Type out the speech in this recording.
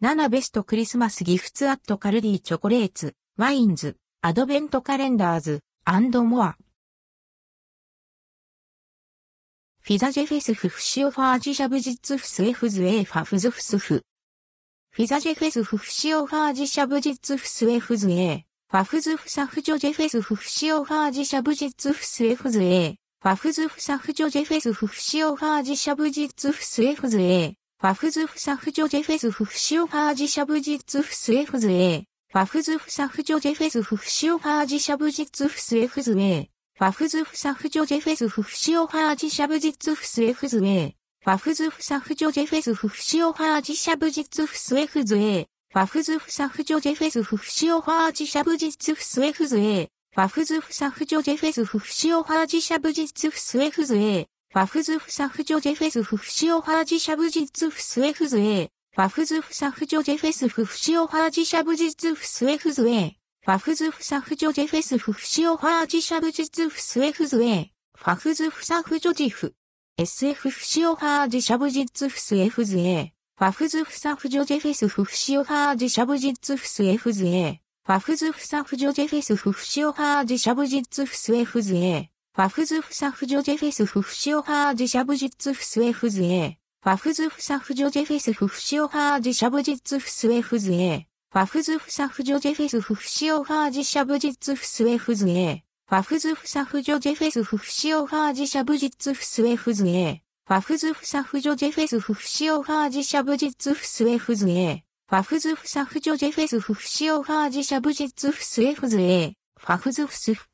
7ベストクリスマスギフツアットカルディチョコレーツ、ワインズ、アドベントカレンダーズ、アンドモア。フィザジェフェスフフシオファージシャブジッツフスエフズエファフズフスフ。フィザジェフェスフフシオファージシャブジッツフスエフズエファフズフサフジョジェフェスフフシオファージシャブジッツフスエフズエファフズフサフジョジェフェスフフシオファージシャブジッツフスエフズエファフズフサフジョジェフェスフフシオファージシャブジツフスエフズエファフズフサフジョジェフェスフフシオファージシャブジツフスエフズエファフズフサフジョジェフェスフフシオファージシャブジツフスエフズエファフズフサフジョジェフェスフフシオファージシャブジツフスエフズエファフズフサフジョジェフェスフフシオファージシャブジツフスエフズエファフズフサフジョジェフェスフフシオファージシャブジツフスエフズエファフズフサフジョジェフェスフフシオファージシャブジツフスエフズエファフズフサフジョジェフェスフフシオファージシャブジツフスエフズエファフズフサフジョジェフェスフフシオファージシャブジツフスエフズエファフズフサフジョジフ。SF フシオファージシャブジツフスエフズエファフズフサフジョジェフェスフフシオファージシャブジツフスエフズエファフズフサフジョジェフェスフフシオファージシャブジツフスエフズエファフズフサフジョジェフェスフフシオファージシャブジッツフスエフズエファフズフサフジョジェフェスフフシオファージシャブジッツフスエフズエファフズフサフジョジェフェスフフシオファージシャブジッツフスエフズエファフズフサフジョジェフェスフフシオファージシャブジッツフスエフズエファフズフサフジョジェフェスフフシオファージシャブジッツフスエフズエファフズフサフジョジェフェスフフシオファージシャブジッツフスエフズエファフズフスフ